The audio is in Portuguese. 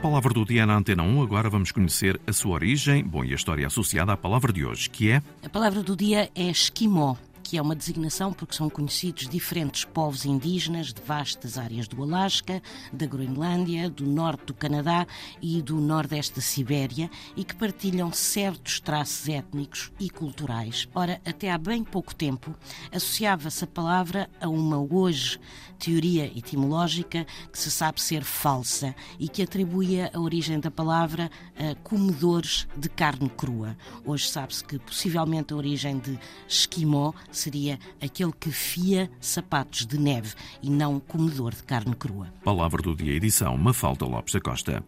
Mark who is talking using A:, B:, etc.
A: palavra do dia na Antena 1, agora vamos conhecer a sua origem, bom, e a história associada à palavra de hoje, que é...
B: A palavra do dia é esquimó que é uma designação porque são conhecidos diferentes povos indígenas de vastas áreas do Alasca, da Groenlândia, do norte do Canadá e do nordeste da Sibéria e que partilham certos traços étnicos e culturais. Ora, até há bem pouco tempo associava-se a palavra a uma hoje teoria etimológica que se sabe ser falsa e que atribuía a origem da palavra a comedores de carne crua. Hoje sabe-se que possivelmente a origem de esquimó seria aquele que fia sapatos de neve e não comedor de carne crua.
A: Palavra do dia, edição Mafalda Lopes da Costa.